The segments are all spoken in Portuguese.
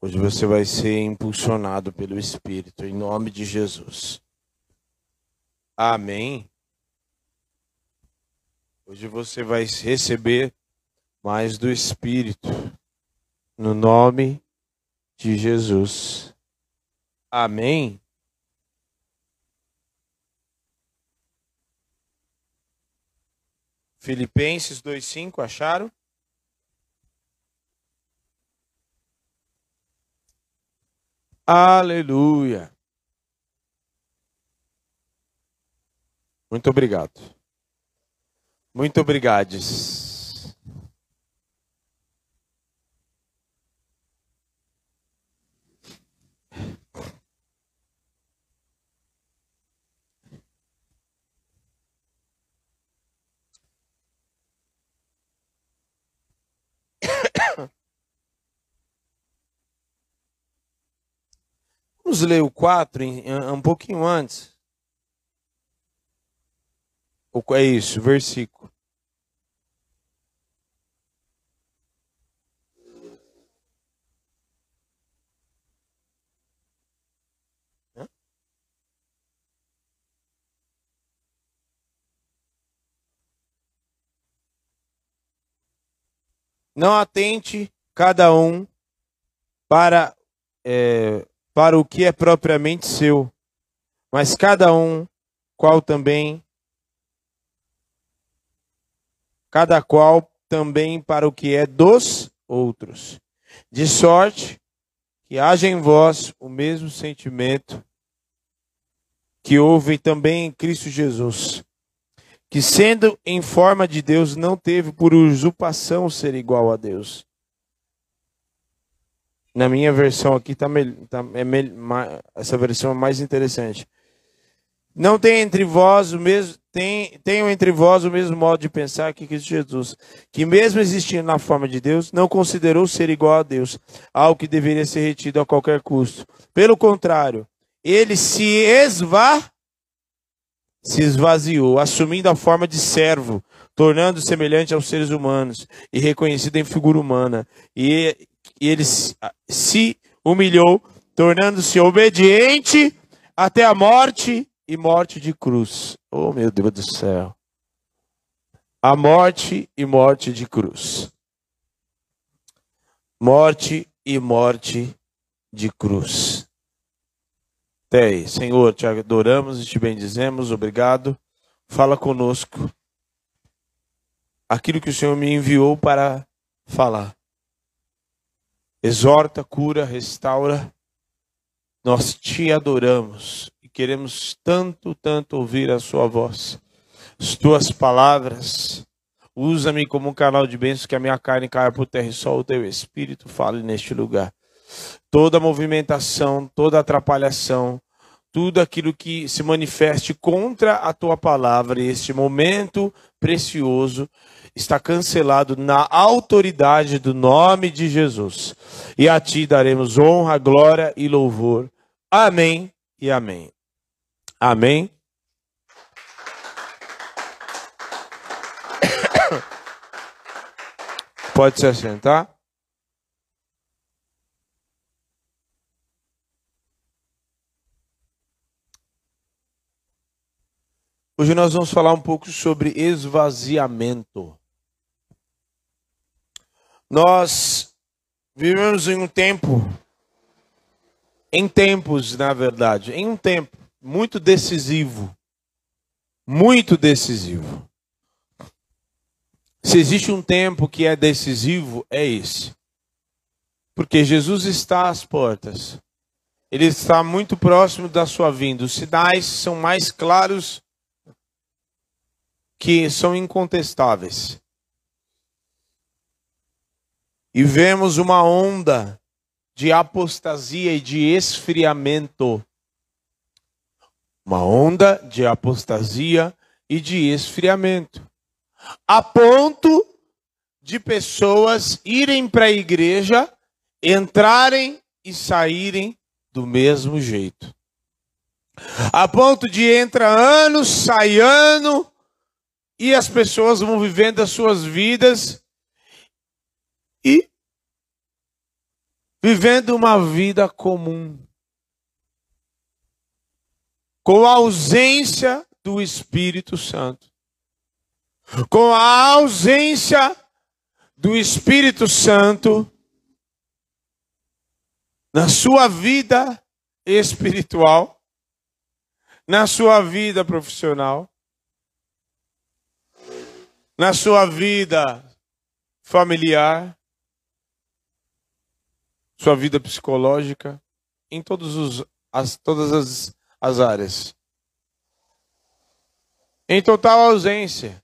Hoje você vai ser impulsionado pelo Espírito, em nome de Jesus. Amém. Hoje você vai receber mais do Espírito, no nome de Jesus. Amém. Filipenses 2,5, acharam? Aleluia. Muito obrigado. Muito obrigades. Vamos ler o 4 um pouquinho antes. É isso, versículo. Não atente cada um para, é, para o que é propriamente seu, mas cada um qual também cada qual também para o que é dos outros. De sorte que haja em vós o mesmo sentimento que houve também em Cristo Jesus, que sendo em forma de Deus não teve por usurpação ser igual a Deus. Na minha versão aqui tá, tá é, essa versão é mais interessante. Não tem entre vós o mesmo tem, tenham entre vós o mesmo modo de pensar que Cristo Jesus, que mesmo existindo na forma de Deus, não considerou ser igual a Deus, algo que deveria ser retido a qualquer custo. Pelo contrário, ele se esva se esvaziou, assumindo a forma de servo, tornando semelhante aos seres humanos e reconhecido em figura humana. E, e ele se humilhou, tornando-se obediente até a morte e morte de cruz. Oh, meu Deus do céu. A morte e morte de cruz. Morte e morte de cruz. Até aí. Senhor, te adoramos e te bendizemos. Obrigado. Fala conosco aquilo que o Senhor me enviou para falar. Exorta, cura, restaura. Nós te adoramos queremos tanto, tanto ouvir a Sua voz, as Tuas palavras. Usa-me como um canal de bênçãos, que a minha carne caia por terra e só o Teu Espírito fale neste lugar. Toda movimentação, toda atrapalhação, tudo aquilo que se manifeste contra a Tua palavra, e este momento precioso, está cancelado na autoridade do nome de Jesus. E a Ti daremos honra, glória e louvor. Amém e amém. Amém? Pode se assentar. Hoje nós vamos falar um pouco sobre esvaziamento. Nós vivemos em um tempo, em tempos, na verdade, em um tempo muito decisivo. Muito decisivo. Se existe um tempo que é decisivo, é esse. Porque Jesus está às portas. Ele está muito próximo da sua vinda. Os sinais são mais claros que são incontestáveis. E vemos uma onda de apostasia e de esfriamento uma onda de apostasia e de esfriamento, a ponto de pessoas irem para a igreja, entrarem e saírem do mesmo jeito. A ponto de entra ano, sai ano, e as pessoas vão vivendo as suas vidas e vivendo uma vida comum, com a ausência do Espírito Santo, com a ausência do Espírito Santo na sua vida espiritual, na sua vida profissional, na sua vida familiar, sua vida psicológica, em todos os, as, todas as, as áreas. Em total ausência.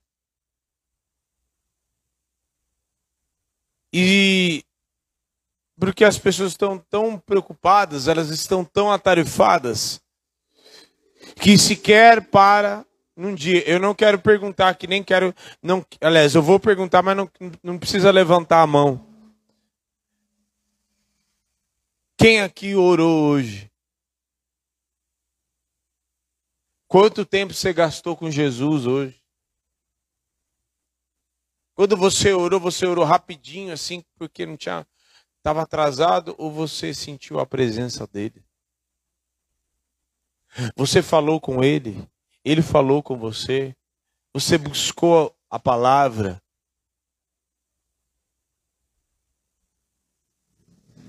E porque as pessoas estão tão preocupadas, elas estão tão atarifadas, que sequer para num dia. Eu não quero perguntar, que nem quero. Não, aliás, eu vou perguntar, mas não, não precisa levantar a mão. Quem aqui orou hoje? Quanto tempo você gastou com Jesus hoje? Quando você orou, você orou rapidinho assim, porque não tinha estava atrasado ou você sentiu a presença dele? Você falou com ele, ele falou com você, você buscou a palavra.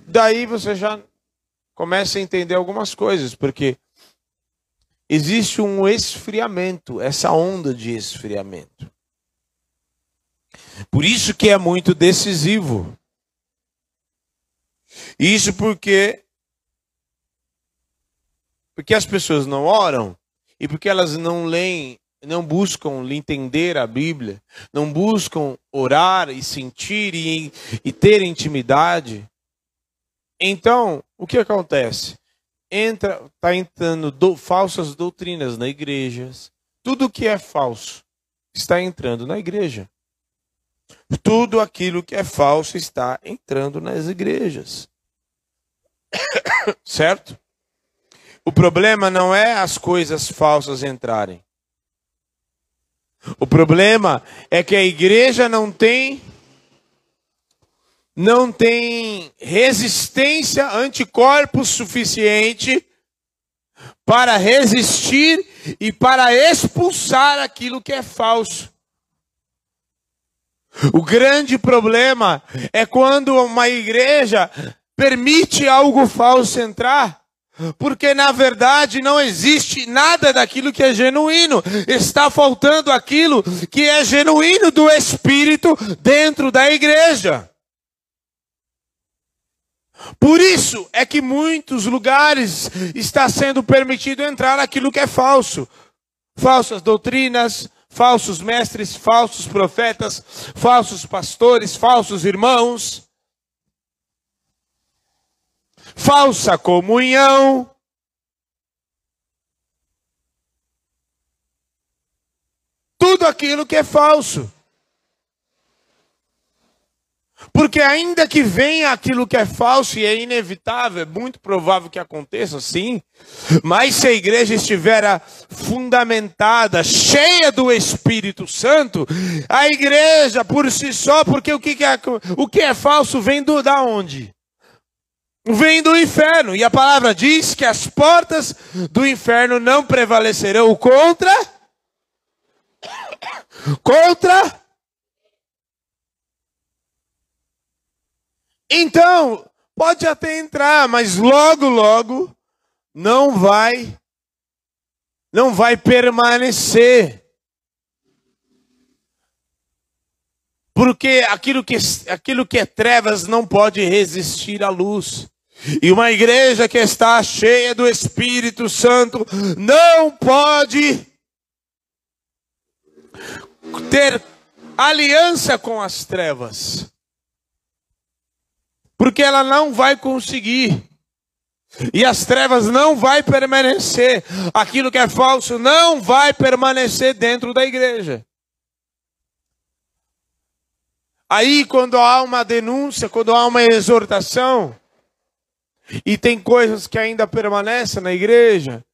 Daí você já começa a entender algumas coisas, porque existe um esfriamento, essa onda de esfriamento. Por isso que é muito decisivo. Isso porque porque as pessoas não oram e porque elas não leem, não buscam entender a Bíblia, não buscam orar e sentir e, e ter intimidade. Então, o que acontece? Entra, está entrando do, falsas doutrinas na igrejas. Tudo que é falso está entrando na igreja. Tudo aquilo que é falso está entrando nas igrejas. certo? O problema não é as coisas falsas entrarem. O problema é que a igreja não tem não tem resistência anticorpos suficiente para resistir e para expulsar aquilo que é falso. O grande problema é quando uma igreja permite algo falso entrar. Porque na verdade não existe nada daquilo que é genuíno. Está faltando aquilo que é genuíno do Espírito dentro da igreja. Por isso é que muitos lugares está sendo permitido entrar aquilo que é falso. Falsas doutrinas, falsos mestres, falsos profetas, falsos pastores, falsos irmãos falsa comunhão. Tudo aquilo que é falso. Porque ainda que venha aquilo que é falso e é inevitável, é muito provável que aconteça, sim. Mas se a igreja estiver fundamentada, cheia do Espírito Santo, a igreja por si só, porque o que é, o que é falso vem do da onde? vem do inferno. E a palavra diz que as portas do inferno não prevalecerão contra. Contra. Então, pode até entrar, mas logo, logo não vai não vai permanecer. Porque aquilo que, aquilo que é trevas não pode resistir à luz. E uma igreja que está cheia do Espírito Santo não pode ter aliança com as trevas. Porque ela não vai conseguir. E as trevas não vai permanecer. Aquilo que é falso não vai permanecer dentro da igreja. Aí, quando há uma denúncia, quando há uma exortação, e tem coisas que ainda permanecem na igreja,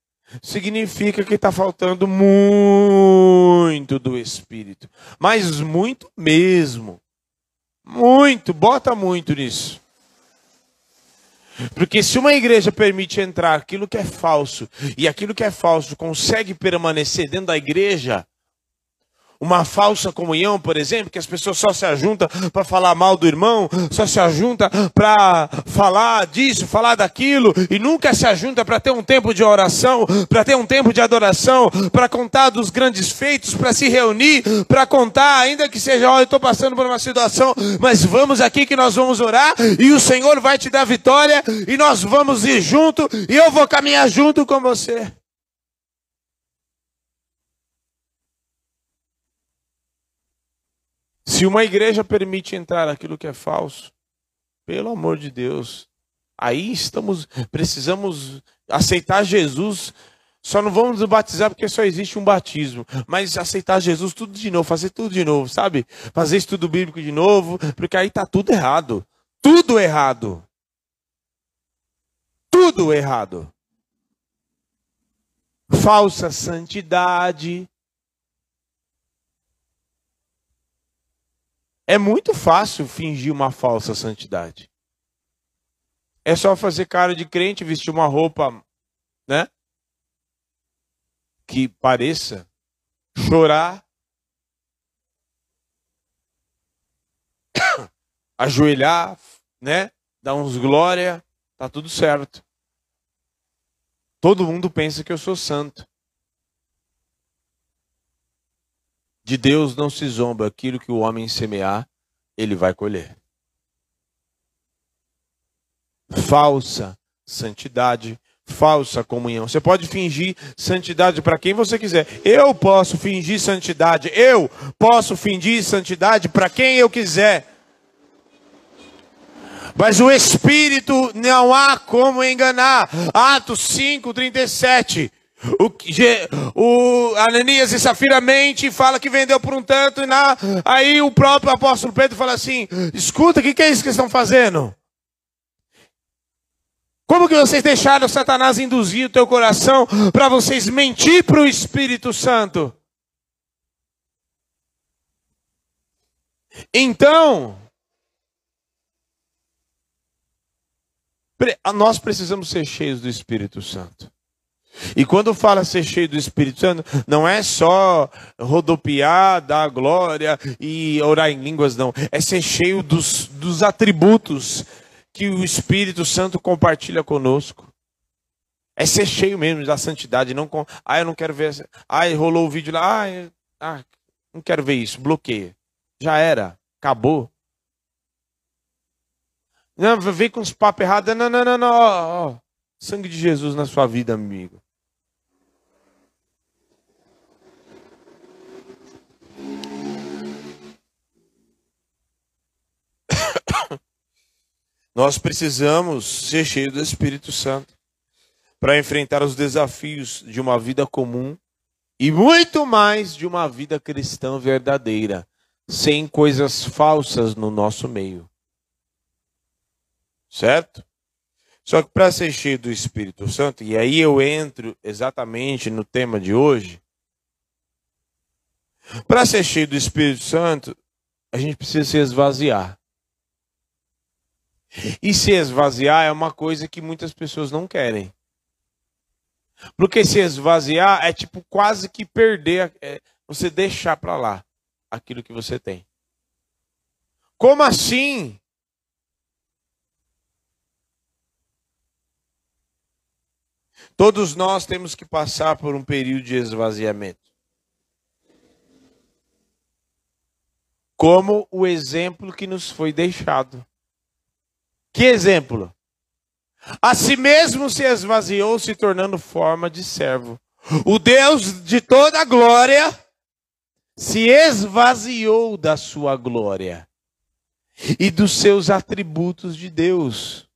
significa que está faltando muito do Espírito. Mas muito mesmo. Muito, bota muito nisso. Porque se uma igreja permite entrar aquilo que é falso e aquilo que é falso consegue permanecer dentro da igreja, uma falsa comunhão, por exemplo, que as pessoas só se ajuntam para falar mal do irmão, só se ajunta para falar disso, falar daquilo, e nunca se ajunta para ter um tempo de oração, para ter um tempo de adoração, para contar dos grandes feitos, para se reunir, para contar, ainda que seja, oh, eu estou passando por uma situação, mas vamos aqui que nós vamos orar, e o Senhor vai te dar vitória, e nós vamos ir junto, e eu vou caminhar junto com você. Se uma igreja permite entrar aquilo que é falso, pelo amor de Deus, aí estamos, precisamos aceitar Jesus. Só não vamos nos batizar porque só existe um batismo, mas aceitar Jesus tudo de novo, fazer tudo de novo, sabe? Fazer estudo bíblico de novo, porque aí tá tudo errado. Tudo errado. Tudo errado. Falsa santidade, É muito fácil fingir uma falsa santidade. É só fazer cara de crente, vestir uma roupa, né? Que pareça, chorar, ajoelhar, né? Dar uns glória, tá tudo certo. Todo mundo pensa que eu sou santo. De Deus não se zomba, aquilo que o homem semear, ele vai colher. Falsa santidade, falsa comunhão. Você pode fingir santidade para quem você quiser. Eu posso fingir santidade. Eu posso fingir santidade para quem eu quiser. Mas o Espírito não há como enganar. Atos 5, 37. O, o Ananias e Safira mente e fala que vendeu por um tanto, e na, aí o próprio apóstolo Pedro fala assim: escuta, o que, que é isso que estão fazendo? Como que vocês deixaram Satanás induzir o teu coração para vocês mentir para o Espírito Santo? Então, nós precisamos ser cheios do Espírito Santo. E quando fala ser cheio do Espírito Santo, não é só rodopiar, dar glória e orar em línguas, não. É ser cheio dos, dos atributos que o Espírito Santo compartilha conosco. É ser cheio mesmo da santidade, não com, ah, eu não quero ver, ah, rolou o vídeo lá, ah, ah não quero ver isso, bloqueia. Já era, acabou. Não, vem com os papos errados, não, não, não, não, ó, ó. Sangue de Jesus na sua vida, amigo. Nós precisamos ser cheios do Espírito Santo para enfrentar os desafios de uma vida comum e muito mais de uma vida cristã verdadeira, sem coisas falsas no nosso meio. Certo? Só que para ser cheio do Espírito Santo, e aí eu entro exatamente no tema de hoje, para ser cheio do Espírito Santo, a gente precisa se esvaziar. E se esvaziar é uma coisa que muitas pessoas não querem. Porque se esvaziar é tipo quase que perder, é, você deixar para lá aquilo que você tem. Como assim? Todos nós temos que passar por um período de esvaziamento. Como o exemplo que nos foi deixado. Que exemplo? A si mesmo se esvaziou, se tornando forma de servo. O Deus de toda a glória se esvaziou da sua glória e dos seus atributos de Deus.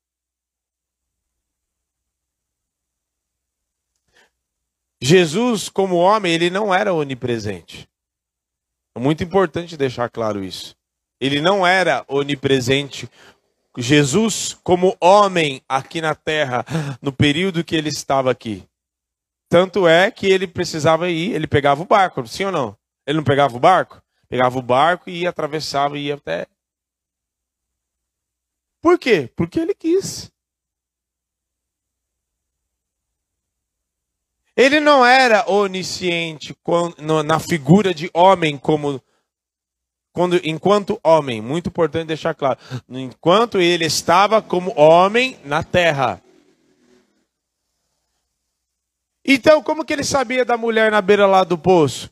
Jesus, como homem, ele não era onipresente. É muito importante deixar claro isso. Ele não era onipresente Jesus como homem aqui na terra, no período que ele estava aqui. Tanto é que ele precisava ir, ele pegava o barco, sim ou não? Ele não pegava o barco? Pegava o barco e atravessava e ia até. Por quê? Porque ele quis. Ele não era onisciente na figura de homem como quando enquanto homem, muito importante deixar claro, enquanto ele estava como homem na terra. Então, como que ele sabia da mulher na beira lá do poço?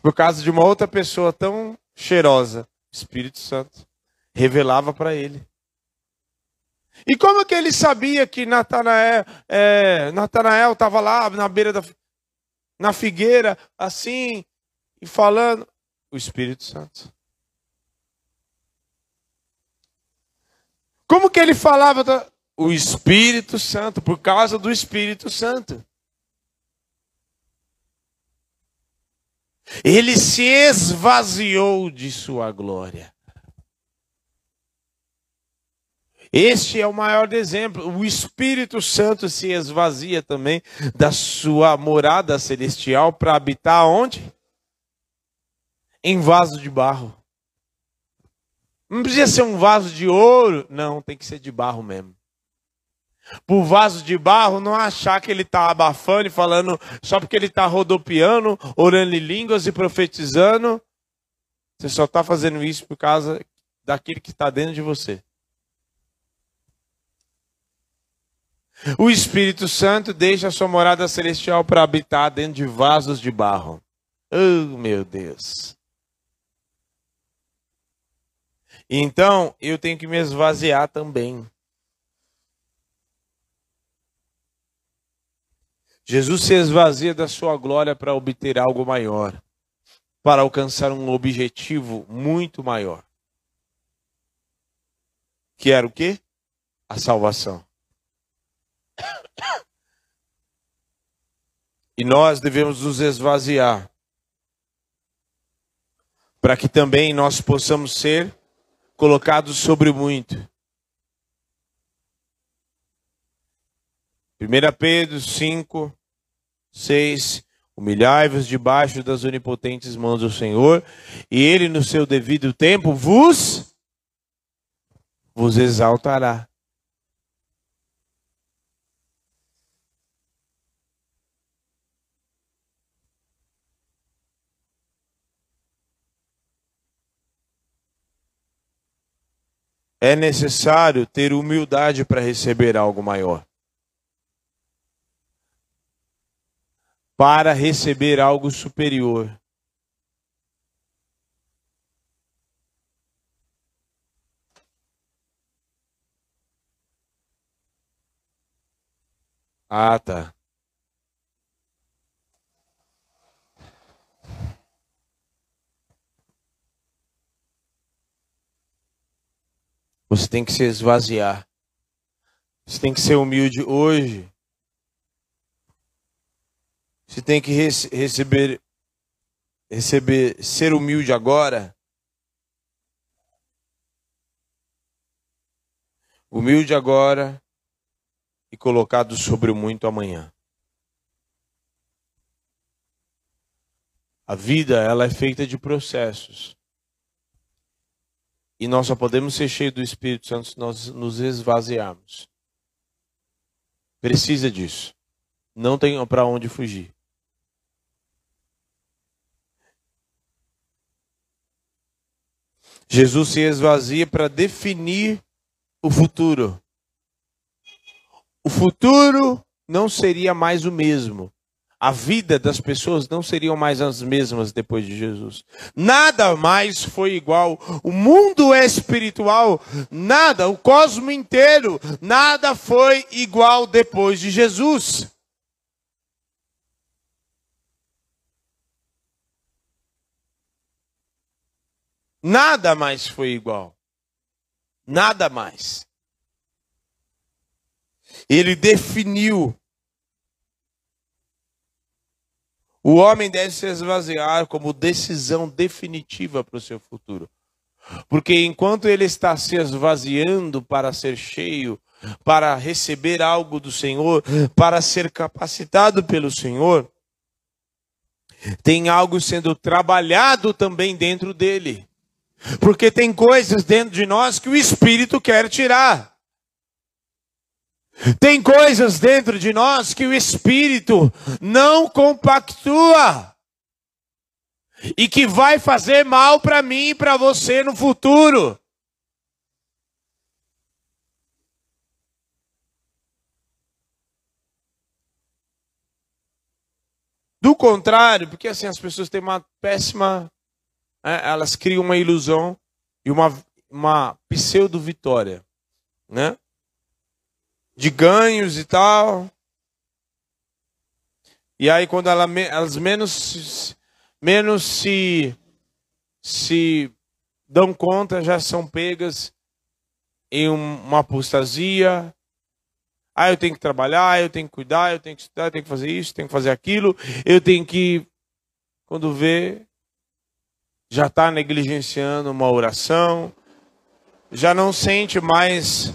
Por causa de uma outra pessoa tão cheirosa, Espírito Santo revelava para ele. E como que ele sabia que Natanael é, estava lá na beira da na figueira, assim, e falando? O Espírito Santo. Como que ele falava? Da... O Espírito Santo, por causa do Espírito Santo. Ele se esvaziou de sua glória. Este é o maior exemplo. O Espírito Santo se esvazia também da sua morada celestial para habitar onde? Em vaso de barro. Não precisa ser um vaso de ouro, não, tem que ser de barro mesmo. Por vaso de barro, não achar que ele está abafando e falando só porque ele está rodopiando, orando em línguas e profetizando. Você só está fazendo isso por causa daquele que está dentro de você. O Espírito Santo deixa a sua morada celestial para habitar dentro de vasos de barro. Oh, meu Deus. Então, eu tenho que me esvaziar também. Jesus se esvazia da sua glória para obter algo maior, para alcançar um objetivo muito maior. Que era o quê? A salvação. E nós devemos nos esvaziar para que também nós possamos ser colocados sobre muito. 1 Pedro 5, 6. Humilhai-vos debaixo das onipotentes mãos do Senhor, e Ele, no seu devido tempo, vos, vos exaltará. É necessário ter humildade para receber algo maior. Para receber algo superior. Ah, tá. Você tem que se esvaziar. Você tem que ser humilde hoje. Você tem que rece receber, receber, ser humilde agora. Humilde agora e colocado sobre o muito amanhã. A vida, ela é feita de processos. E nós só podemos ser cheios do Espírito Santo se nós nos esvaziarmos. Precisa disso. Não tem para onde fugir. Jesus se esvazia para definir o futuro. O futuro não seria mais o mesmo a vida das pessoas não seriam mais as mesmas depois de Jesus. Nada mais foi igual. O mundo é espiritual, nada, o cosmo inteiro, nada foi igual depois de Jesus. Nada mais foi igual. Nada mais. Ele definiu O homem deve se esvaziar como decisão definitiva para o seu futuro. Porque enquanto ele está se esvaziando para ser cheio, para receber algo do Senhor, para ser capacitado pelo Senhor, tem algo sendo trabalhado também dentro dele. Porque tem coisas dentro de nós que o Espírito quer tirar. Tem coisas dentro de nós que o Espírito não compactua. E que vai fazer mal para mim e para você no futuro. Do contrário, porque assim as pessoas têm uma péssima. É, elas criam uma ilusão e uma, uma pseudo-vitória. Né? De ganhos e tal. E aí quando ela, elas menos, menos se, se dão conta, já são pegas em uma apostasia. Ah, eu tenho que trabalhar, eu tenho que cuidar, eu tenho que estudar, eu tenho que fazer isso, tenho que fazer aquilo, eu tenho que. Quando vê, já está negligenciando uma oração, já não sente mais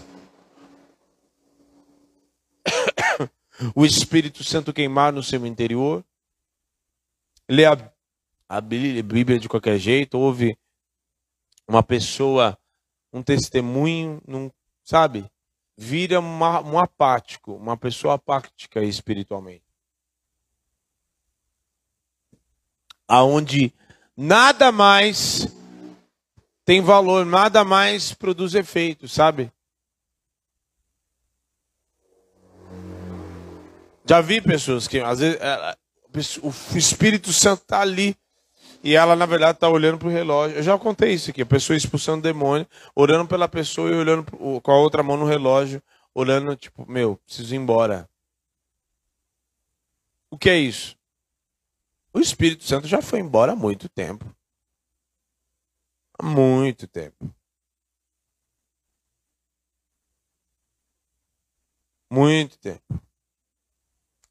o Espírito Santo queimar no seu interior, lê a, a Bíblia de qualquer jeito, ouve uma pessoa, um testemunho, num, sabe? Vira uma, um apático, uma pessoa apática espiritualmente. Aonde nada mais tem valor, nada mais produz efeito, sabe? Já vi pessoas que, às vezes, ela, o Espírito Santo está ali e ela, na verdade, está olhando para o relógio. Eu já contei isso aqui: a pessoa expulsando o demônio, orando pela pessoa e olhando com a outra mão no relógio, olhando, tipo, meu, preciso ir embora. O que é isso? O Espírito Santo já foi embora há muito tempo. Há muito tempo. Muito tempo.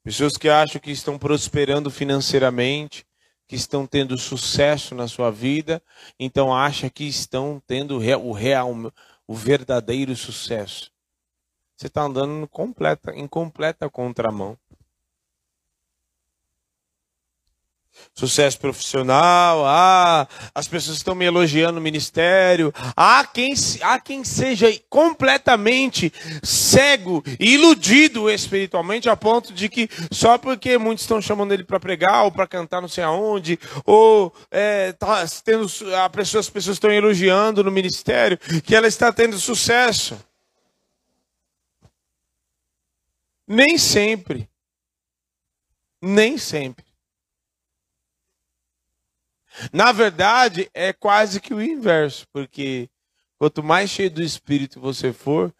Pessoas que acham que estão prosperando financeiramente, que estão tendo sucesso na sua vida, então acham que estão tendo o real, o verdadeiro sucesso. Você está andando completa, em completa contramão. Sucesso profissional, ah, as pessoas estão me elogiando no ministério. Há quem, há quem seja completamente cego iludido espiritualmente a ponto de que só porque muitos estão chamando ele para pregar ou para cantar não sei aonde, ou é, tá tendo, a pessoa, as pessoas estão elogiando no ministério, que ela está tendo sucesso. Nem sempre. Nem sempre. Na verdade, é quase que o inverso, porque quanto mais cheio do Espírito você for,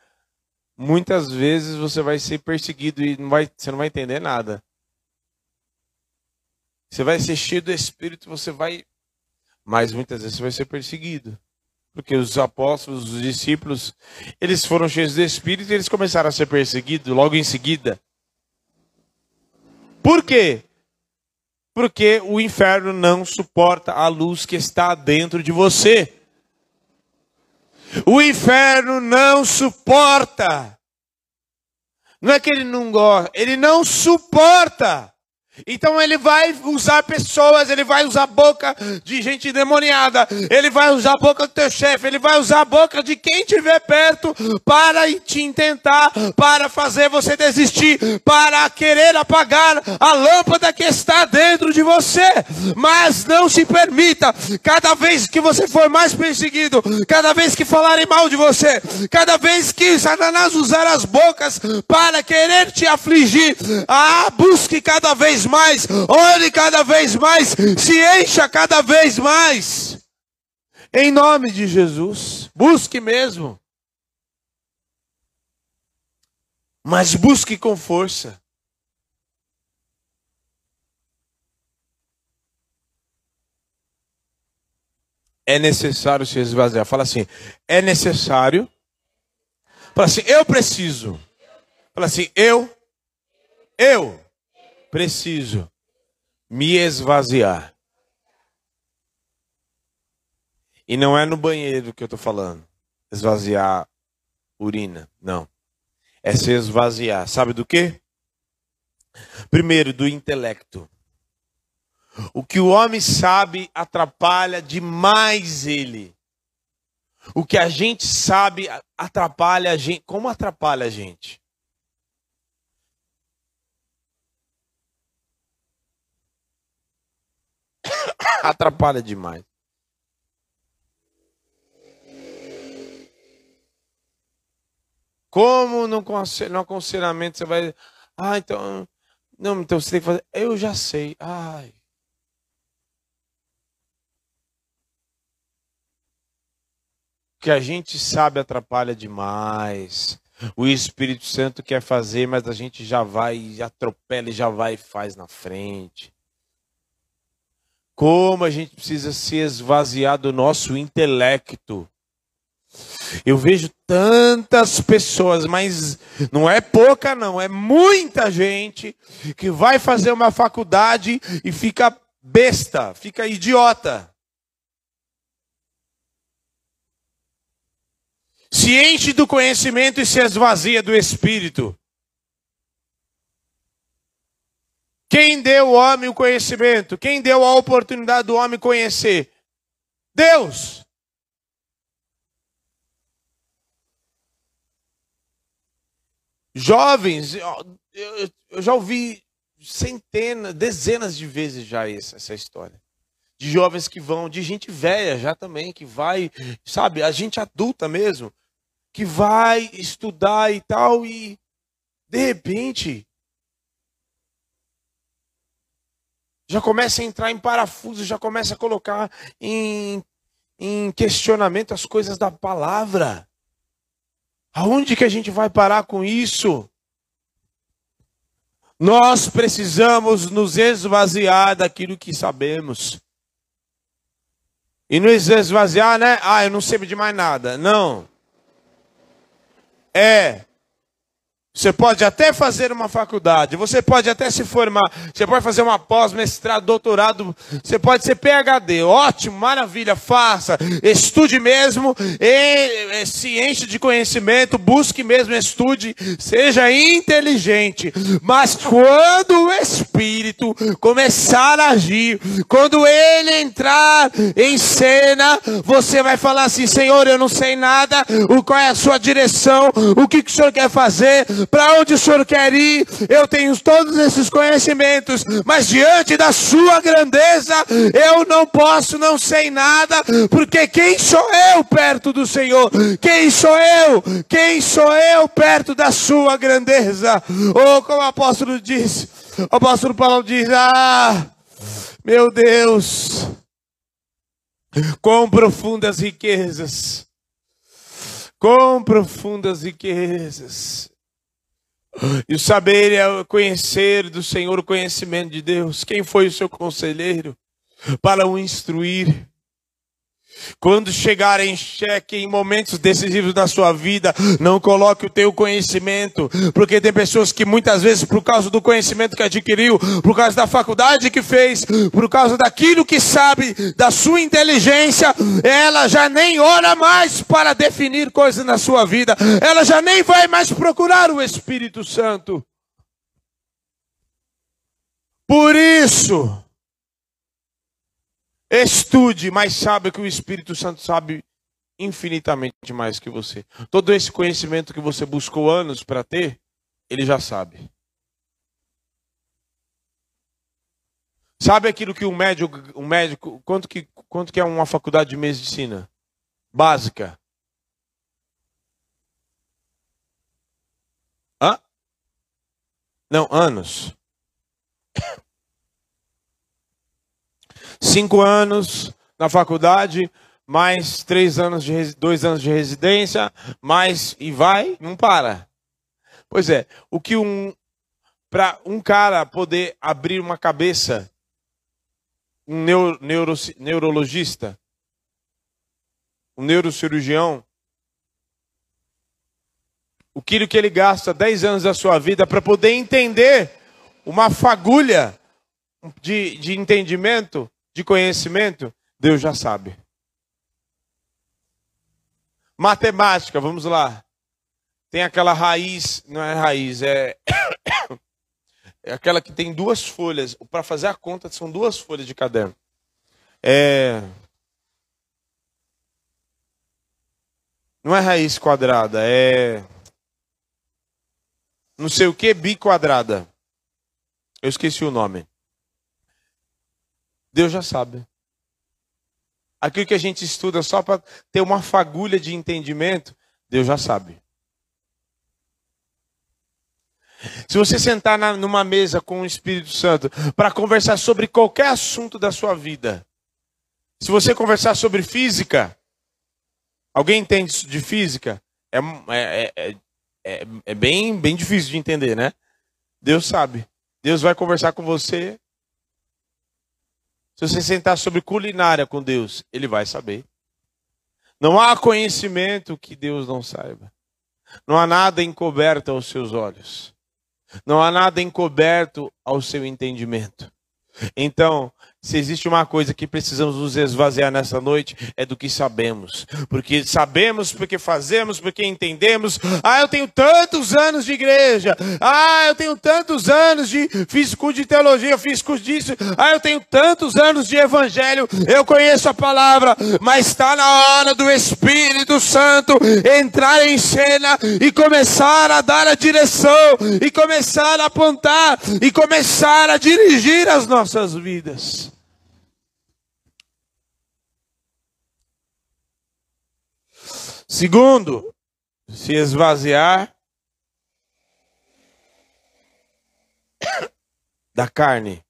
muitas vezes você vai ser perseguido e não vai, você não vai entender nada. Você vai ser cheio do Espírito, você vai. Mas muitas vezes você vai ser perseguido. Porque os apóstolos, os discípulos, eles foram cheios do Espírito e eles começaram a ser perseguidos logo em seguida. Por quê? Porque o inferno não suporta a luz que está dentro de você. O inferno não suporta. Não é que ele não gosta, ele não suporta. Então ele vai usar pessoas, ele vai usar a boca de gente demoniada, ele vai usar a boca do teu chefe, ele vai usar a boca de quem estiver perto para te intentar, para fazer você desistir, para querer apagar a lâmpada que está dentro de você. Mas não se permita, cada vez que você for mais perseguido, cada vez que falarem mal de você, cada vez que Satanás usar as bocas para querer te afligir, ah, busque cada mais, ore cada vez mais, se encha cada vez mais. Em nome de Jesus, busque mesmo. Mas busque com força. É necessário se esvaziar. Fala assim: é necessário. Fala assim: eu preciso. Fala assim: eu, eu preciso me esvaziar. E não é no banheiro que eu estou falando. Esvaziar urina. Não. É se esvaziar. Sabe do quê? Primeiro, do intelecto. O que o homem sabe atrapalha demais ele. O que a gente sabe atrapalha a gente. Como atrapalha a gente? Atrapalha demais. Como no, aconselhamento você vai. Ah, então. Não, então você tem que fazer. Eu já sei. Ai. que a gente sabe atrapalha demais. O Espírito Santo quer fazer, mas a gente já vai, atropela e já vai e faz na frente. Como a gente precisa se esvaziar do nosso intelecto. Eu vejo tantas pessoas, mas não é pouca, não, é muita gente que vai fazer uma faculdade e fica besta, fica idiota. se enche do conhecimento e se esvazia do espírito. Quem deu ao homem o conhecimento? Quem deu a oportunidade do homem conhecer? Deus. Jovens, eu já ouvi centenas, dezenas de vezes já essa história. De jovens que vão, de gente velha já também, que vai, sabe, a gente adulta mesmo, que vai estudar e tal, e de repente já começa a entrar em parafuso, já começa a colocar em, em questionamento as coisas da palavra. Aonde que a gente vai parar com isso? Nós precisamos nos esvaziar daquilo que sabemos. E nos esvaziar, né? Ah, eu não sei de mais nada. Não. É. Você pode até fazer uma faculdade, você pode até se formar, você pode fazer uma pós, mestrado, doutorado, você pode ser PhD, ótimo, maravilha, faça, estude mesmo, e, e, se enche de conhecimento, busque mesmo, estude, seja inteligente. Mas quando o Espírito começar a agir, quando ele entrar em cena, você vai falar assim: Senhor, eu não sei nada, qual é a sua direção, o que, que o Senhor quer fazer para onde o Senhor quer ir, eu tenho todos esses conhecimentos, mas diante da sua grandeza, eu não posso, não sei nada, porque quem sou eu perto do Senhor? Quem sou eu? Quem sou eu perto da sua grandeza? Ou oh, como o apóstolo diz, o apóstolo Paulo diz: Ah, meu Deus, quão profundas riquezas, quão profundas riquezas e o saber é conhecer do Senhor, o conhecimento de Deus. Quem foi o seu conselheiro para o instruir? Quando chegar em xeque em momentos decisivos da sua vida, não coloque o teu conhecimento, porque tem pessoas que muitas vezes, por causa do conhecimento que adquiriu, por causa da faculdade que fez, por causa daquilo que sabe, da sua inteligência, ela já nem ora mais para definir coisas na sua vida, ela já nem vai mais procurar o Espírito Santo. Por isso, Estude, mas sabe que o Espírito Santo sabe infinitamente mais que você. Todo esse conhecimento que você buscou anos para ter, ele já sabe. Sabe aquilo que um médico, um médico, quanto que, quanto que é uma faculdade de medicina básica? Hã? Não, anos. Cinco anos na faculdade, mais três anos de dois anos de residência, mais e vai, não para. Pois é, o que um para um cara poder abrir uma cabeça, um neuro, neuro, neurologista, um neurocirurgião, o que ele gasta 10 anos da sua vida para poder entender uma fagulha de, de entendimento de conhecimento, Deus já sabe. Matemática, vamos lá. Tem aquela raiz, não é raiz, é, é aquela que tem duas folhas. Para fazer a conta, são duas folhas de caderno. É. Não é raiz quadrada, é. Não sei o que, bi quadrada. Eu esqueci o nome. Deus já sabe. aquilo que a gente estuda só para ter uma fagulha de entendimento, Deus já sabe. Se você sentar na, numa mesa com o Espírito Santo para conversar sobre qualquer assunto da sua vida, se você conversar sobre física, alguém entende de física? É, é, é, é, é bem, bem difícil de entender, né? Deus sabe. Deus vai conversar com você. Se você sentar sobre culinária com Deus, Ele vai saber. Não há conhecimento que Deus não saiba. Não há nada encoberto aos seus olhos. Não há nada encoberto ao seu entendimento. Então, se existe uma coisa que precisamos nos esvaziar nessa noite, é do que sabemos. Porque sabemos, porque fazemos, porque entendemos. Ah, eu tenho tantos anos de igreja. Ah, eu tenho tantos anos de. Fiz curso de teologia, fiz curso disso. Ah, eu tenho tantos anos de evangelho. Eu conheço a palavra. Mas está na hora do Espírito Santo entrar em cena e começar a dar a direção, e começar a apontar, e começar a dirigir as nossas vidas. Segundo, se esvaziar da carne.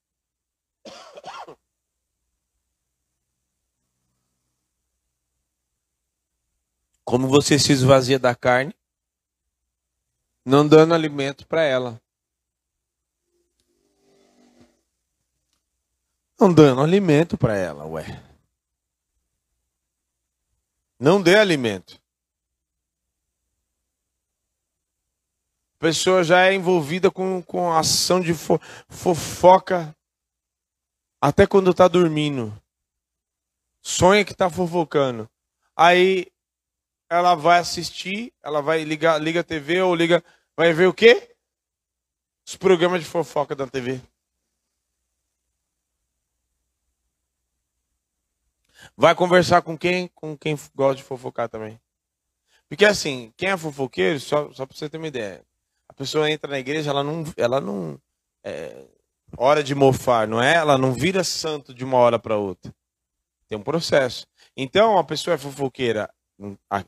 Como você se esvazia da carne? Não dando alimento para ela. Não dando alimento para ela, ué. Não dê alimento. Pessoa já é envolvida com, com ação de fo, fofoca até quando está dormindo. Sonha que está fofocando. Aí ela vai assistir, ela vai ligar, liga a TV ou liga, vai ver o quê? Os programas de fofoca da TV. Vai conversar com quem? Com quem gosta de fofocar também. Porque assim, quem é fofoqueiro, só, só para você ter uma ideia, pessoa entra na igreja, ela não, ela não é, hora de mofar, não é? Ela não vira santo de uma hora para outra. Tem um processo. Então, a pessoa é fofoqueira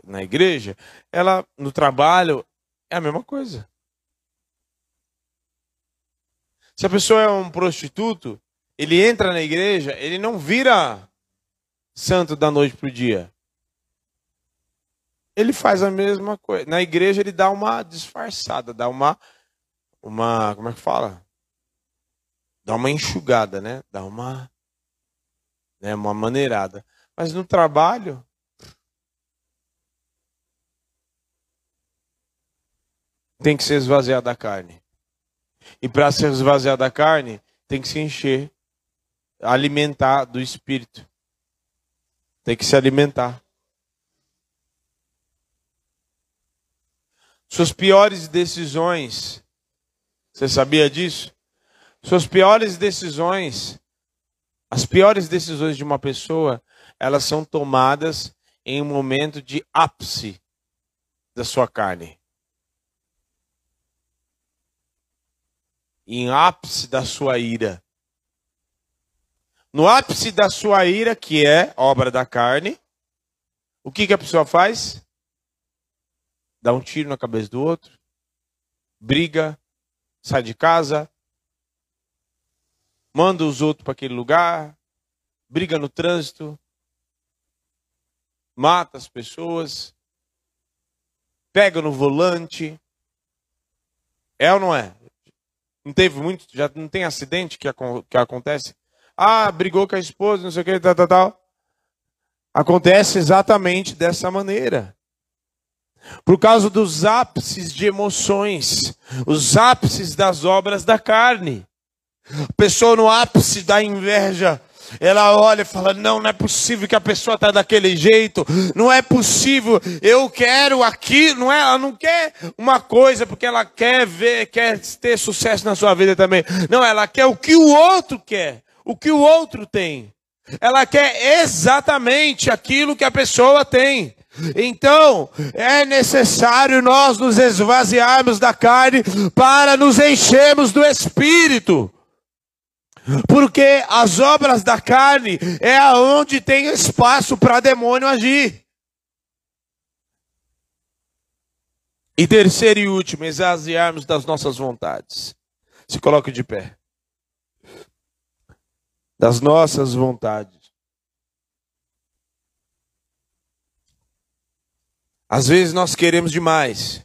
na igreja, ela no trabalho é a mesma coisa. Se a pessoa é um prostituto, ele entra na igreja, ele não vira santo da noite para o dia ele faz a mesma coisa. Na igreja ele dá uma disfarçada, dá uma uma, como é que fala? Dá uma enxugada, né? Dá uma né, uma maneirada. Mas no trabalho tem que se esvaziar da carne. E para se esvaziar da carne, tem que se encher, alimentar do espírito. Tem que se alimentar. Suas piores decisões. Você sabia disso? Suas piores decisões, as piores decisões de uma pessoa, elas são tomadas em um momento de ápice da sua carne. Em ápice da sua ira. No ápice da sua ira, que é obra da carne, o que, que a pessoa faz? Dá um tiro na cabeça do outro, briga, sai de casa, manda os outros para aquele lugar, briga no trânsito, mata as pessoas, pega no volante. É ou não é? Não teve muito, já não tem acidente que, que acontece? Ah, brigou com a esposa, não sei o que, tal, tal, tal. Acontece exatamente dessa maneira. Por causa dos ápices de emoções, os ápices das obras da carne. A pessoa no ápice da inveja, ela olha e fala: Não, não é possível que a pessoa está daquele jeito. Não é possível. Eu quero aquilo. Não é, ela não quer uma coisa porque ela quer ver, quer ter sucesso na sua vida também. Não, ela quer o que o outro quer, o que o outro tem. Ela quer exatamente aquilo que a pessoa tem. Então, é necessário nós nos esvaziarmos da carne para nos enchermos do espírito. Porque as obras da carne é aonde tem espaço para demônio agir. E terceiro e último, esvaziarmos das nossas vontades. Se coloque de pé. Das nossas vontades. Às vezes nós queremos demais.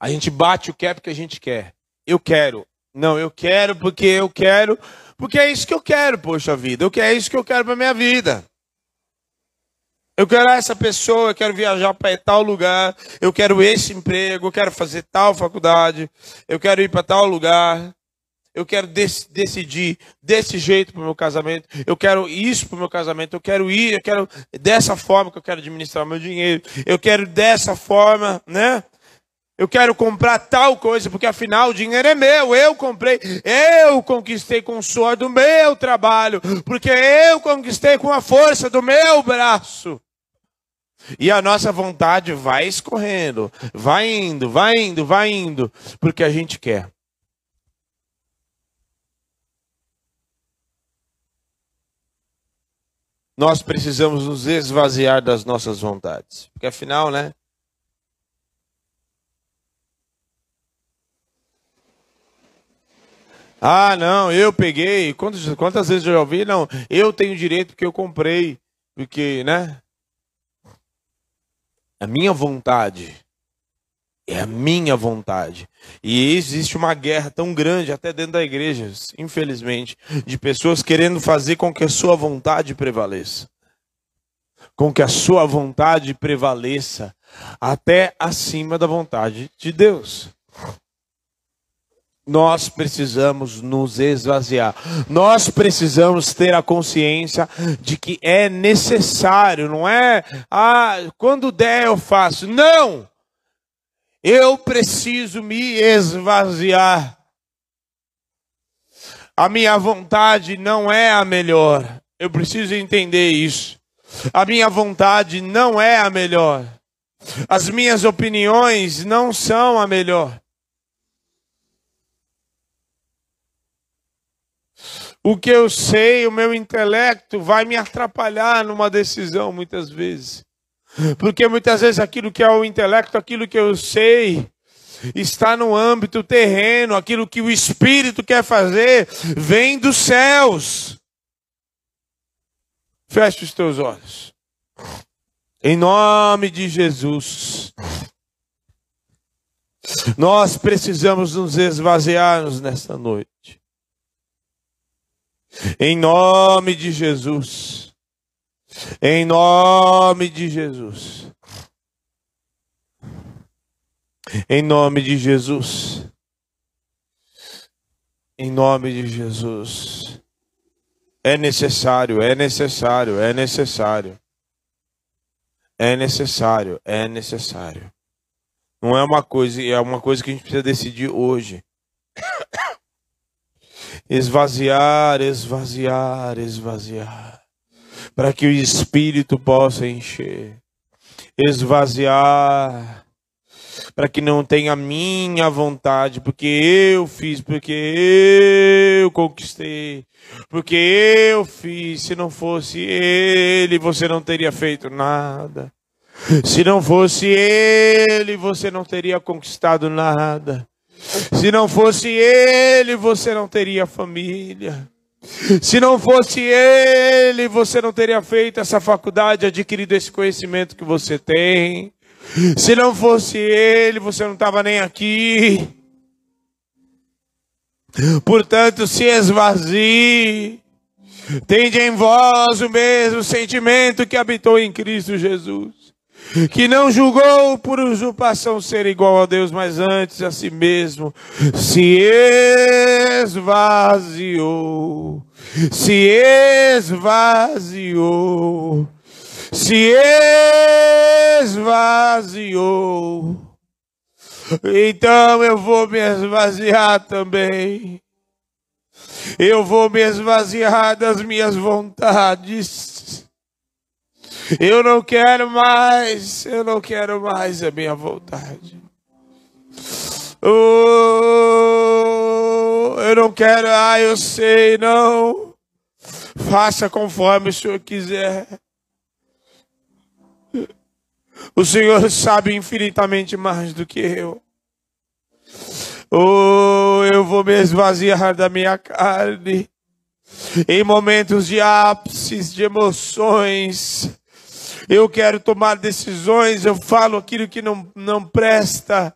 A gente bate o que a gente quer. Eu quero. Não, eu quero porque eu quero, porque é isso que eu quero, poxa vida. Eu quero é isso que eu quero para minha vida. Eu quero essa pessoa, eu quero viajar para tal lugar, eu quero esse emprego, eu quero fazer tal faculdade, eu quero ir para tal lugar, eu quero dec decidir desse jeito para o meu casamento, eu quero isso para o meu casamento, eu quero ir, eu quero dessa forma que eu quero administrar meu dinheiro, eu quero dessa forma, né? Eu quero comprar tal coisa, porque afinal o dinheiro é meu, eu comprei, eu conquistei com o suor do meu trabalho, porque eu conquistei com a força do meu braço. E a nossa vontade vai escorrendo, vai indo, vai indo, vai indo, porque a gente quer. Nós precisamos nos esvaziar das nossas vontades, porque afinal, né? Ah, não, eu peguei. Quantas, quantas vezes eu já ouvi? Não, eu tenho direito porque eu comprei. Porque, né? A minha vontade é a minha vontade. E existe uma guerra tão grande, até dentro da igreja, infelizmente, de pessoas querendo fazer com que a sua vontade prevaleça. Com que a sua vontade prevaleça até acima da vontade de Deus nós precisamos nos esvaziar. Nós precisamos ter a consciência de que é necessário, não é? Ah, quando der eu faço. Não! Eu preciso me esvaziar. A minha vontade não é a melhor. Eu preciso entender isso. A minha vontade não é a melhor. As minhas opiniões não são a melhor. O que eu sei, o meu intelecto vai me atrapalhar numa decisão muitas vezes. Porque muitas vezes aquilo que é o intelecto, aquilo que eu sei, está no âmbito terreno, aquilo que o Espírito quer fazer, vem dos céus. Feche os teus olhos. Em nome de Jesus. Nós precisamos nos esvaziarmos nesta noite. Em nome de Jesus. Em nome de Jesus. Em nome de Jesus. Em nome de Jesus. É necessário, é necessário, é necessário. É necessário, é necessário. Não é uma coisa, é uma coisa que a gente precisa decidir hoje. esvaziar, esvaziar, esvaziar, para que o Espírito possa encher, esvaziar, para que não tenha minha vontade, porque eu fiz, porque eu conquistei, porque eu fiz. Se não fosse Ele, você não teria feito nada. Se não fosse Ele, você não teria conquistado nada. Se não fosse Ele, você não teria família. Se não fosse Ele, você não teria feito essa faculdade, adquirido esse conhecimento que você tem. Se não fosse Ele, você não estava nem aqui. Portanto, se esvazie. Tende em vós o mesmo sentimento que habitou em Cristo Jesus que não julgou por usurpação ser igual a Deus, mas antes a si mesmo se esvaziou, se esvaziou, se esvaziou. Então eu vou me esvaziar também. Eu vou me esvaziar das minhas vontades eu não quero mais, eu não quero mais a minha vontade. Oh, eu não quero, ah, eu sei, não. Faça conforme o Senhor quiser. O Senhor sabe infinitamente mais do que eu. Oh, eu vou me esvaziar da minha carne. Em momentos de ápices, de emoções, eu quero tomar decisões, eu falo aquilo que não, não presta,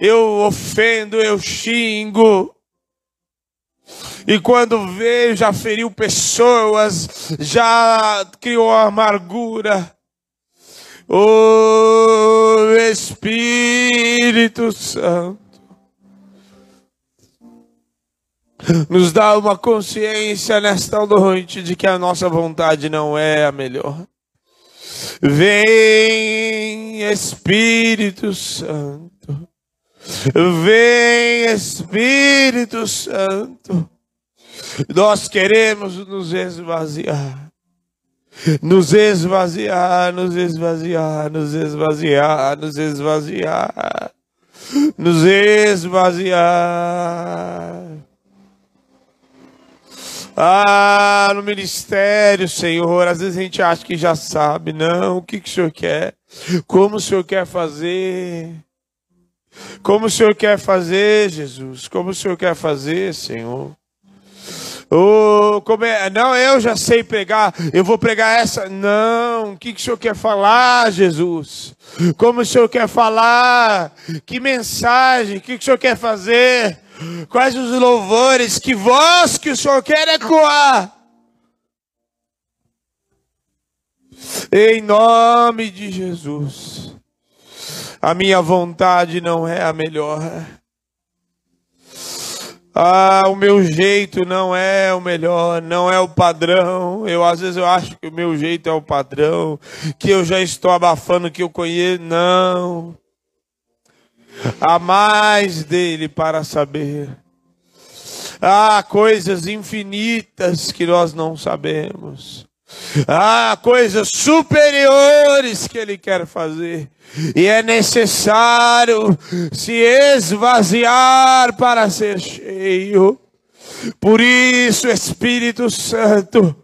eu ofendo, eu xingo. E quando veio, já feriu pessoas, já criou amargura. O Espírito Santo nos dá uma consciência nesta noite de que a nossa vontade não é a melhor. Vem Espírito Santo, vem Espírito Santo, nós queremos nos esvaziar. Nos esvaziar, nos esvaziar, nos esvaziar, nos esvaziar, nos esvaziar. Ah, no ministério, Senhor, às vezes a gente acha que já sabe, não, o que, que o Senhor quer, como o Senhor quer fazer, como o Senhor quer fazer, Jesus, como o Senhor quer fazer, Senhor. Oh, como é? Não, eu já sei pregar, eu vou pregar essa. Não, o que, que o senhor quer falar, Jesus? Como o senhor quer falar? Que mensagem? O que, que o senhor quer fazer? Quais os louvores? Que voz que o senhor quer ecoar? Em nome de Jesus. A minha vontade não é a melhor. Ah, o meu jeito não é o melhor, não é o padrão. Eu às vezes eu acho que o meu jeito é o padrão, que eu já estou abafando que eu conheço. Não. Há mais dele para saber. Há coisas infinitas que nós não sabemos. Há coisas superiores que ele quer fazer. E é necessário se esvaziar para ser cheio. Por isso, Espírito Santo,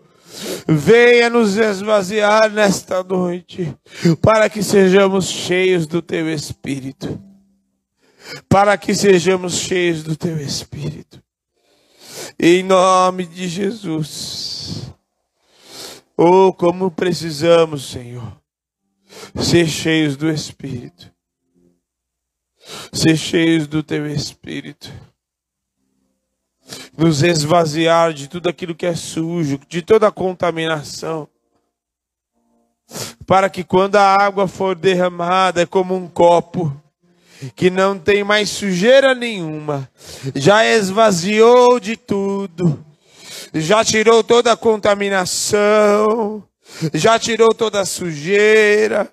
venha nos esvaziar nesta noite, para que sejamos cheios do teu Espírito. Para que sejamos cheios do teu Espírito. Em nome de Jesus. Oh, como precisamos, Senhor, ser cheios do Espírito, ser cheios do Teu Espírito, nos esvaziar de tudo aquilo que é sujo, de toda a contaminação, para que quando a água for derramada, é como um copo, que não tem mais sujeira nenhuma, já esvaziou de tudo já tirou toda a contaminação, já tirou toda a sujeira,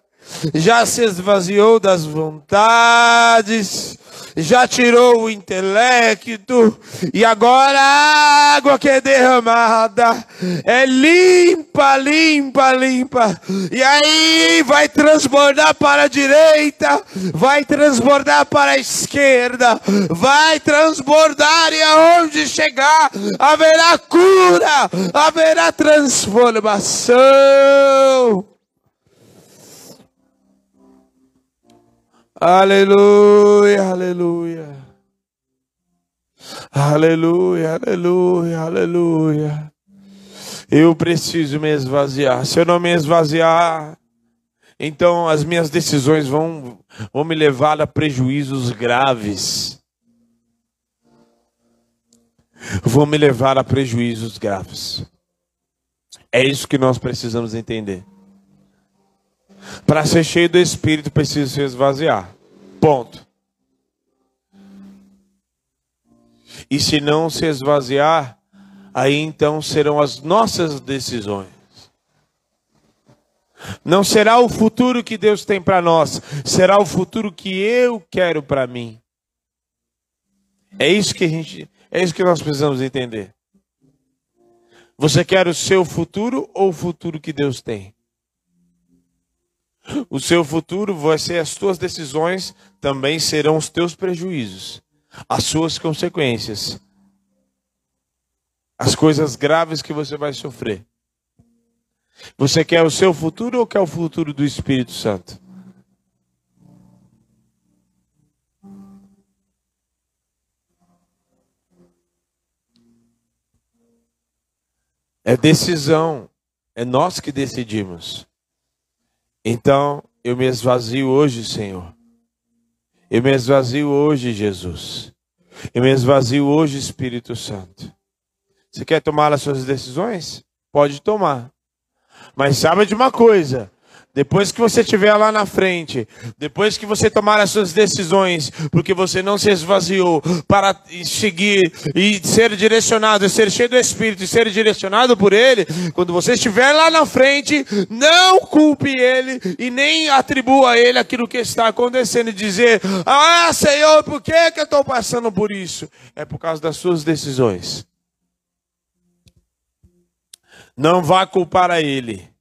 já se esvaziou das vontades, já tirou o intelecto, e agora a água que é derramada é limpa, limpa, limpa, e aí vai transbordar para a direita, vai transbordar para a esquerda, vai transbordar, e aonde chegar haverá cura, haverá transformação. Aleluia, aleluia. Aleluia, aleluia, aleluia. Eu preciso me esvaziar. Se eu não me esvaziar, então as minhas decisões vão, vão me levar a prejuízos graves. Vão me levar a prejuízos graves. É isso que nós precisamos entender. Para ser cheio do Espírito, precisa se esvaziar. Ponto. E se não se esvaziar, aí então serão as nossas decisões. Não será o futuro que Deus tem para nós, será o futuro que eu quero para mim. É isso que a gente, é isso que nós precisamos entender. Você quer o seu futuro ou o futuro que Deus tem? O seu futuro vai ser as tuas decisões, também serão os teus prejuízos, as suas consequências. as coisas graves que você vai sofrer. Você quer o seu futuro ou quer o futuro do Espírito Santo? É decisão, é nós que decidimos. Então, eu me esvazio hoje, Senhor. Eu me esvazio hoje, Jesus. Eu me esvazio hoje, Espírito Santo. Você quer tomar as suas decisões? Pode tomar. Mas sabe de uma coisa: depois que você estiver lá na frente, depois que você tomar as suas decisões, porque você não se esvaziou para seguir e ser direcionado, ser cheio do Espírito e ser direcionado por Ele, quando você estiver lá na frente, não culpe Ele e nem atribua a Ele aquilo que está acontecendo e dizer: Ah, Senhor, por que, que eu estou passando por isso? É por causa das suas decisões. Não vá culpar a Ele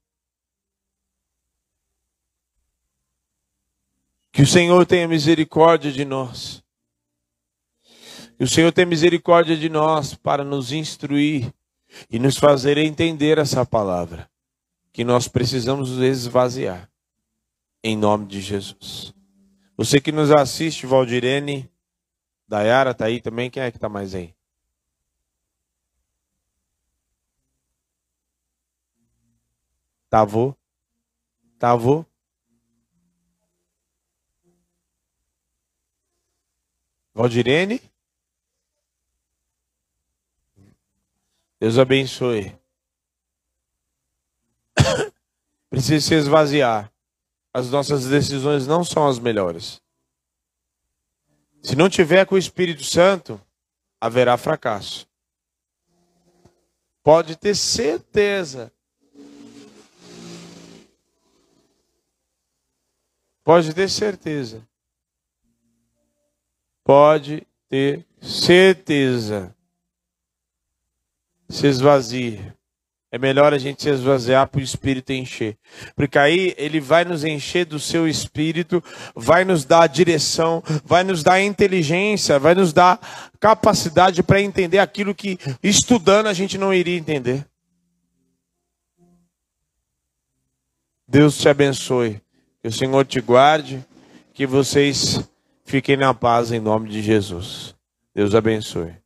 Que o Senhor tenha misericórdia de nós. Que o Senhor tenha misericórdia de nós para nos instruir e nos fazer entender essa palavra. Que nós precisamos esvaziar. Em nome de Jesus. Você que nos assiste, Valdirene, Dayara está aí também. Quem é que está mais aí? Tavô? Tavô? Valdirene. Deus abençoe. Precisa se esvaziar. As nossas decisões não são as melhores. Se não tiver com o Espírito Santo, haverá fracasso. Pode ter certeza. Pode ter certeza pode ter certeza. Se esvazie. É melhor a gente se esvaziar para o Espírito encher. Porque aí ele vai nos encher do seu Espírito, vai nos dar direção, vai nos dar inteligência, vai nos dar capacidade para entender aquilo que estudando a gente não iria entender. Deus te abençoe. Que o Senhor te guarde. Que vocês Fiquem na paz em nome de Jesus. Deus abençoe.